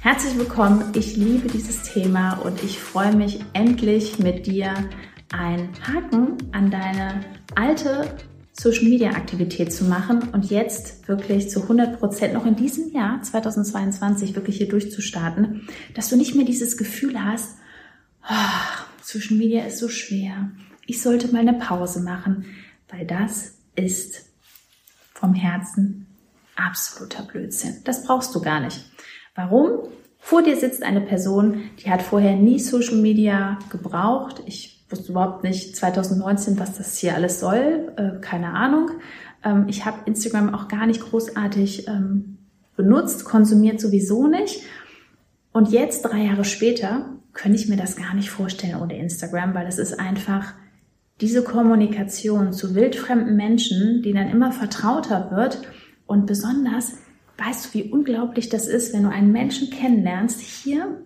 Herzlich willkommen. Ich liebe dieses Thema und ich freue mich endlich mit dir ein Haken an deine alte Social Media Aktivität zu machen und jetzt wirklich zu 100 Prozent noch in diesem Jahr 2022 wirklich hier durchzustarten, dass du nicht mehr dieses Gefühl hast, oh, Social Media ist so schwer. Ich sollte mal eine Pause machen, weil das ist vom Herzen absoluter Blödsinn. Das brauchst du gar nicht. Warum? Vor dir sitzt eine Person, die hat vorher nie Social Media gebraucht. Ich wusste überhaupt nicht 2019, was das hier alles soll. Äh, keine Ahnung. Ähm, ich habe Instagram auch gar nicht großartig ähm, benutzt, konsumiert sowieso nicht. Und jetzt, drei Jahre später, könnte ich mir das gar nicht vorstellen ohne Instagram, weil es ist einfach diese Kommunikation zu wildfremden Menschen, die dann immer vertrauter wird und besonders Weißt du, wie unglaublich das ist, wenn du einen Menschen kennenlernst, hier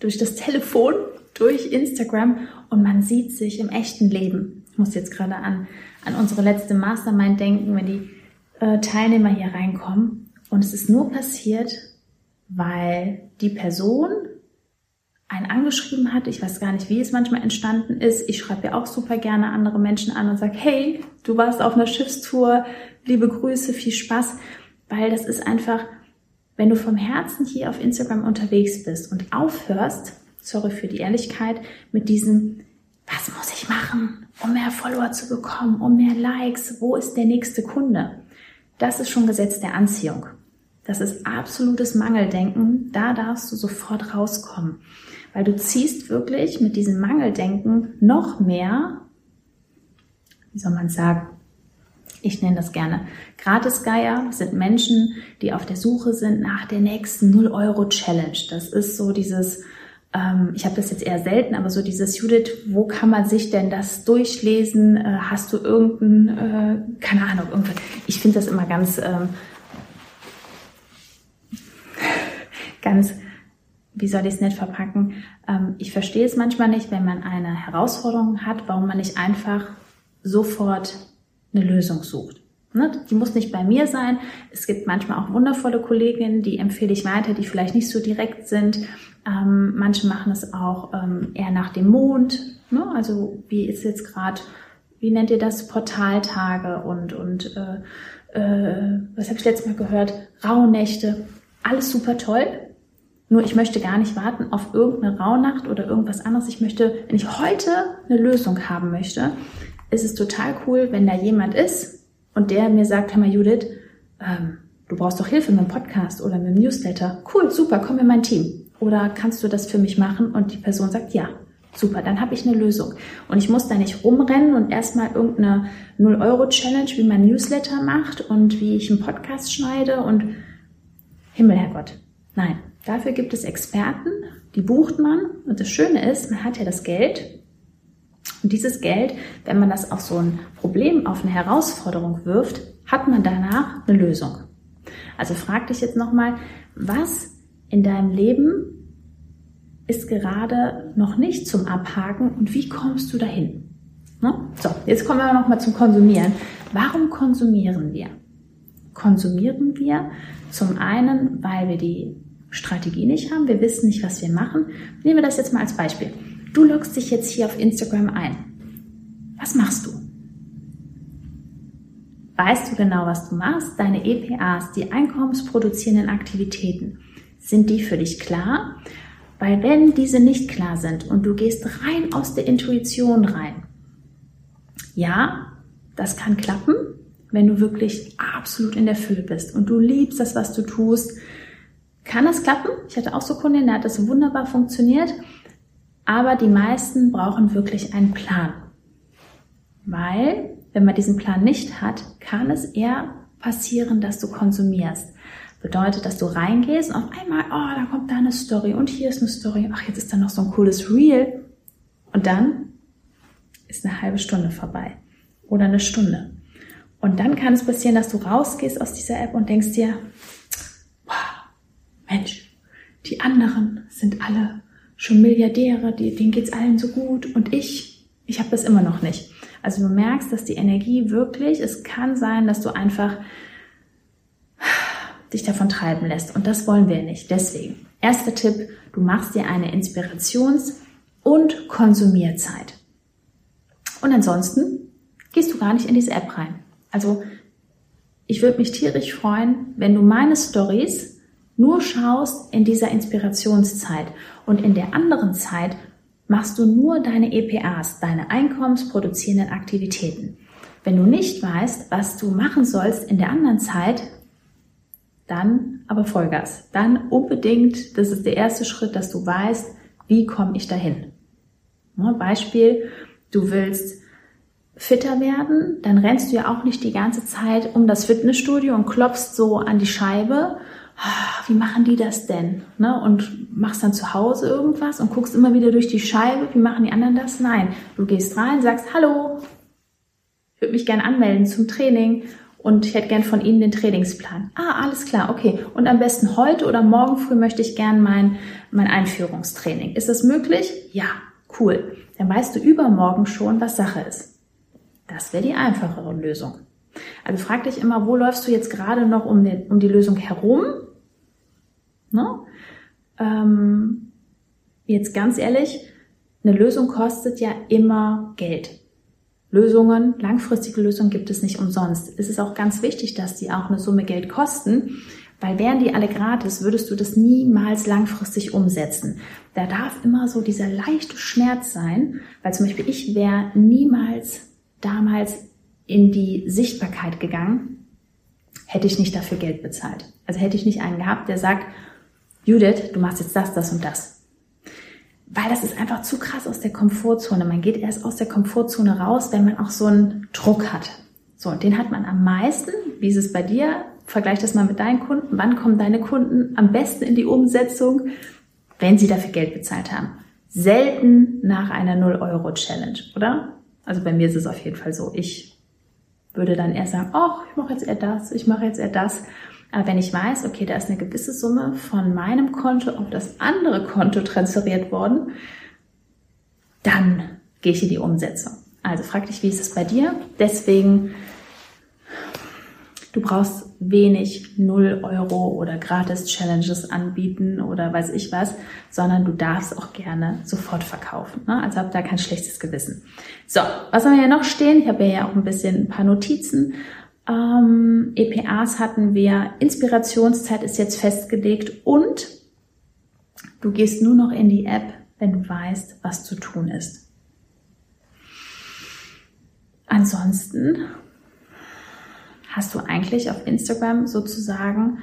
durch das Telefon, durch Instagram und man sieht sich im echten Leben. Ich muss jetzt gerade an, an unsere letzte Mastermind denken, wenn die äh, Teilnehmer hier reinkommen. Und es ist nur passiert, weil die Person einen angeschrieben hat. Ich weiß gar nicht, wie es manchmal entstanden ist. Ich schreibe ja auch super gerne andere Menschen an und sage, hey, du warst auf einer Schiffstour, liebe Grüße, viel Spaß weil das ist einfach, wenn du vom Herzen hier auf Instagram unterwegs bist und aufhörst, sorry für die Ehrlichkeit, mit diesem, was muss ich machen, um mehr Follower zu bekommen, um mehr Likes, wo ist der nächste Kunde? Das ist schon Gesetz der Anziehung. Das ist absolutes Mangeldenken. Da darfst du sofort rauskommen. Weil du ziehst wirklich mit diesem Mangeldenken noch mehr, wie soll man sagen, ich nenne das gerne Gratisgeier, sind Menschen, die auf der Suche sind nach der nächsten 0-Euro-Challenge. Das ist so dieses, ähm, ich habe das jetzt eher selten, aber so dieses Judith, wo kann man sich denn das durchlesen? Äh, hast du irgendein, äh, keine Ahnung, irgendwas. Ich finde das immer ganz, ähm, ganz, wie soll ich es nicht verpacken? Ähm, ich verstehe es manchmal nicht, wenn man eine Herausforderung hat, warum man nicht einfach sofort eine Lösung sucht. Ne? Die muss nicht bei mir sein. Es gibt manchmal auch wundervolle Kolleginnen, die empfehle ich weiter, die vielleicht nicht so direkt sind. Ähm, manche machen es auch ähm, eher nach dem Mond. Ne? Also wie ist jetzt gerade, wie nennt ihr das, Portaltage und, und äh, äh, was habe ich letztes Mal gehört, Rauhnächte. Alles super toll. Nur ich möchte gar nicht warten auf irgendeine Rauhnacht oder irgendwas anderes. Ich möchte, wenn ich heute eine Lösung haben möchte, ist es total cool, wenn da jemand ist und der mir sagt, hör mal Judith, ähm, du brauchst doch Hilfe mit dem Podcast oder mit dem Newsletter. Cool, super, komm in mein Team. Oder kannst du das für mich machen? Und die Person sagt, ja, super, dann habe ich eine Lösung. Und ich muss da nicht rumrennen und erstmal irgendeine 0-Euro-Challenge, wie man Newsletter macht und wie ich einen Podcast schneide und Himmel, Herrgott. Nein, dafür gibt es Experten, die bucht man. Und das Schöne ist, man hat ja das Geld und dieses Geld, wenn man das auf so ein Problem, auf eine Herausforderung wirft, hat man danach eine Lösung. Also frag dich jetzt nochmal, was in deinem Leben ist gerade noch nicht zum Abhaken und wie kommst du dahin? Ne? So, jetzt kommen wir nochmal zum Konsumieren. Warum konsumieren wir? Konsumieren wir zum einen, weil wir die Strategie nicht haben, wir wissen nicht, was wir machen. Nehmen wir das jetzt mal als Beispiel. Du loggst dich jetzt hier auf Instagram ein. Was machst du? Weißt du genau, was du machst? Deine EPAs, die einkommensproduzierenden Aktivitäten, sind die für dich klar? Weil wenn diese nicht klar sind und du gehst rein aus der Intuition rein, ja, das kann klappen, wenn du wirklich absolut in der Fülle bist und du liebst das, was du tust, kann das klappen. Ich hatte auch so Kunden, der hat das wunderbar funktioniert. Aber die meisten brauchen wirklich einen Plan. Weil, wenn man diesen Plan nicht hat, kann es eher passieren, dass du konsumierst. Bedeutet, dass du reingehst und auf einmal, oh, da kommt da eine Story und hier ist eine Story. Ach, jetzt ist da noch so ein cooles Reel. Und dann ist eine halbe Stunde vorbei oder eine Stunde. Und dann kann es passieren, dass du rausgehst aus dieser App und denkst dir, wow, Mensch, die anderen sind alle schon Milliardäre, die, denen geht's allen so gut und ich, ich habe das immer noch nicht. Also du merkst, dass die Energie wirklich, es kann sein, dass du einfach dich davon treiben lässt und das wollen wir nicht. Deswegen, erster Tipp, du machst dir eine Inspirations- und Konsumierzeit. Und ansonsten gehst du gar nicht in diese App rein. Also ich würde mich tierisch freuen, wenn du meine Stories nur schaust in dieser Inspirationszeit und in der anderen Zeit machst du nur deine EPAs, deine einkommensproduzierenden Aktivitäten. Wenn du nicht weißt, was du machen sollst in der anderen Zeit, dann aber Vollgas. Dann unbedingt, das ist der erste Schritt, dass du weißt, wie komme ich dahin. Beispiel, du willst fitter werden, dann rennst du ja auch nicht die ganze Zeit um das Fitnessstudio und klopfst so an die Scheibe. Ah, wie machen die das denn? Ne? Und machst dann zu Hause irgendwas und guckst immer wieder durch die Scheibe. Wie machen die anderen das? Nein, du gehst rein, sagst Hallo, ich würde mich gerne anmelden zum Training und ich hätte gern von Ihnen den Trainingsplan. Ah, alles klar, okay. Und am besten heute oder morgen früh möchte ich gern mein, mein Einführungstraining. Ist das möglich? Ja, cool. Dann weißt du übermorgen schon, was Sache ist. Das wäre die einfachere Lösung. Also frag dich immer, wo läufst du jetzt gerade noch um, den, um die Lösung herum? Ne? Ähm, jetzt ganz ehrlich, eine Lösung kostet ja immer Geld. Lösungen, langfristige Lösungen gibt es nicht umsonst. Es ist auch ganz wichtig, dass die auch eine Summe Geld kosten, weil wären die alle gratis, würdest du das niemals langfristig umsetzen. Da darf immer so dieser leichte Schmerz sein, weil zum Beispiel ich wäre niemals damals in die Sichtbarkeit gegangen, hätte ich nicht dafür Geld bezahlt. Also hätte ich nicht einen gehabt, der sagt, Judith, du machst jetzt das, das und das. Weil das ist einfach zu krass aus der Komfortzone. Man geht erst aus der Komfortzone raus, wenn man auch so einen Druck hat. So, und den hat man am meisten. Wie ist es bei dir? Vergleich das mal mit deinen Kunden. Wann kommen deine Kunden am besten in die Umsetzung? Wenn sie dafür Geld bezahlt haben. Selten nach einer 0-Euro-Challenge, oder? Also bei mir ist es auf jeden Fall so. Ich würde dann eher sagen, oh, ich mache jetzt eher das, ich mache jetzt eher das. Aber wenn ich weiß, okay, da ist eine gewisse Summe von meinem Konto auf das andere Konto transferiert worden, dann gehe ich in die Umsetzung. Also frag dich, wie ist es bei dir? Deswegen Du brauchst wenig 0 Euro oder Gratis-Challenges anbieten oder weiß ich was, sondern du darfst auch gerne sofort verkaufen. Ne? Also hab da kein schlechtes Gewissen. So, was haben wir hier noch stehen? Ich habe ja auch ein bisschen ein paar Notizen. Ähm, EPAs hatten wir, Inspirationszeit ist jetzt festgelegt und du gehst nur noch in die App, wenn du weißt, was zu tun ist. Ansonsten hast du eigentlich auf Instagram sozusagen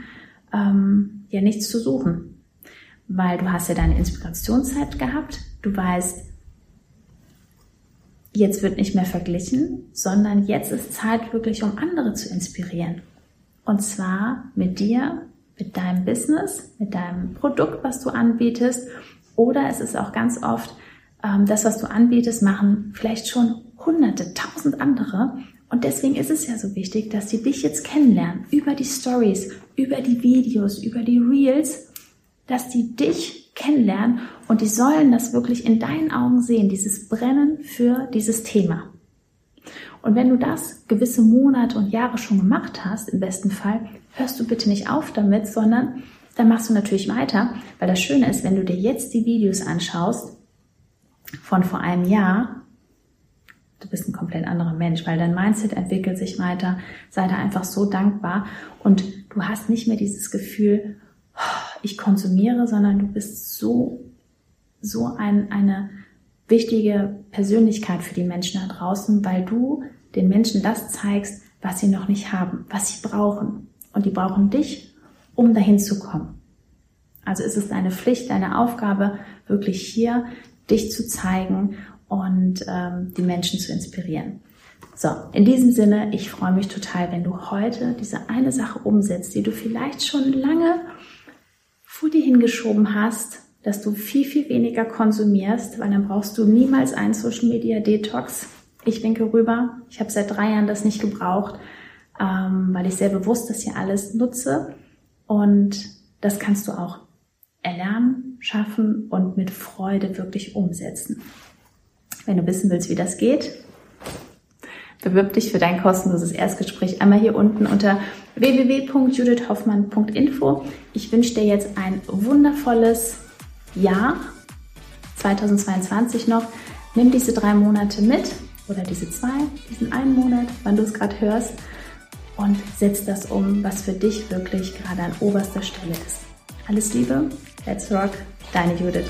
ähm, ja nichts zu suchen. Weil du hast ja deine Inspirationszeit gehabt, du weißt, jetzt wird nicht mehr verglichen, sondern jetzt ist Zeit wirklich, um andere zu inspirieren. Und zwar mit dir, mit deinem Business, mit deinem Produkt, was du anbietest. Oder es ist auch ganz oft, ähm, das, was du anbietest, machen vielleicht schon hunderte, tausend andere. Und deswegen ist es ja so wichtig, dass sie dich jetzt kennenlernen über die Stories, über die Videos, über die Reels, dass die dich kennenlernen und die sollen das wirklich in deinen Augen sehen, dieses Brennen für dieses Thema. Und wenn du das gewisse Monate und Jahre schon gemacht hast, im besten Fall, hörst du bitte nicht auf damit, sondern dann machst du natürlich weiter, weil das Schöne ist, wenn du dir jetzt die Videos anschaust von vor einem Jahr, du bist ein komplett anderer Mensch, weil dein Mindset entwickelt sich weiter. Sei da einfach so dankbar und du hast nicht mehr dieses Gefühl, ich konsumiere, sondern du bist so, so ein, eine wichtige Persönlichkeit für die Menschen da draußen, weil du den Menschen das zeigst, was sie noch nicht haben, was sie brauchen. Und die brauchen dich, um dahin zu kommen. Also ist es deine Pflicht, deine Aufgabe, wirklich hier dich zu zeigen und ähm, die Menschen zu inspirieren. So, in diesem Sinne, ich freue mich total, wenn du heute diese eine Sache umsetzt, die du vielleicht schon lange hingeschoben hast, dass du viel, viel weniger konsumierst, weil dann brauchst du niemals einen Social Media Detox. Ich denke rüber. Ich habe seit drei Jahren das nicht gebraucht, ähm, weil ich sehr bewusst das hier alles nutze. Und das kannst du auch erlernen, schaffen und mit Freude wirklich umsetzen. Wenn du wissen willst, wie das geht, bewirb dich für dein kostenloses Erstgespräch einmal hier unten unter www.judithhoffmann.info. Ich wünsche dir jetzt ein wundervolles Jahr 2022 noch. Nimm diese drei Monate mit oder diese zwei, diesen einen Monat, wann du es gerade hörst und setz das um, was für dich wirklich gerade an oberster Stelle ist. Alles Liebe, let's rock, deine Judith.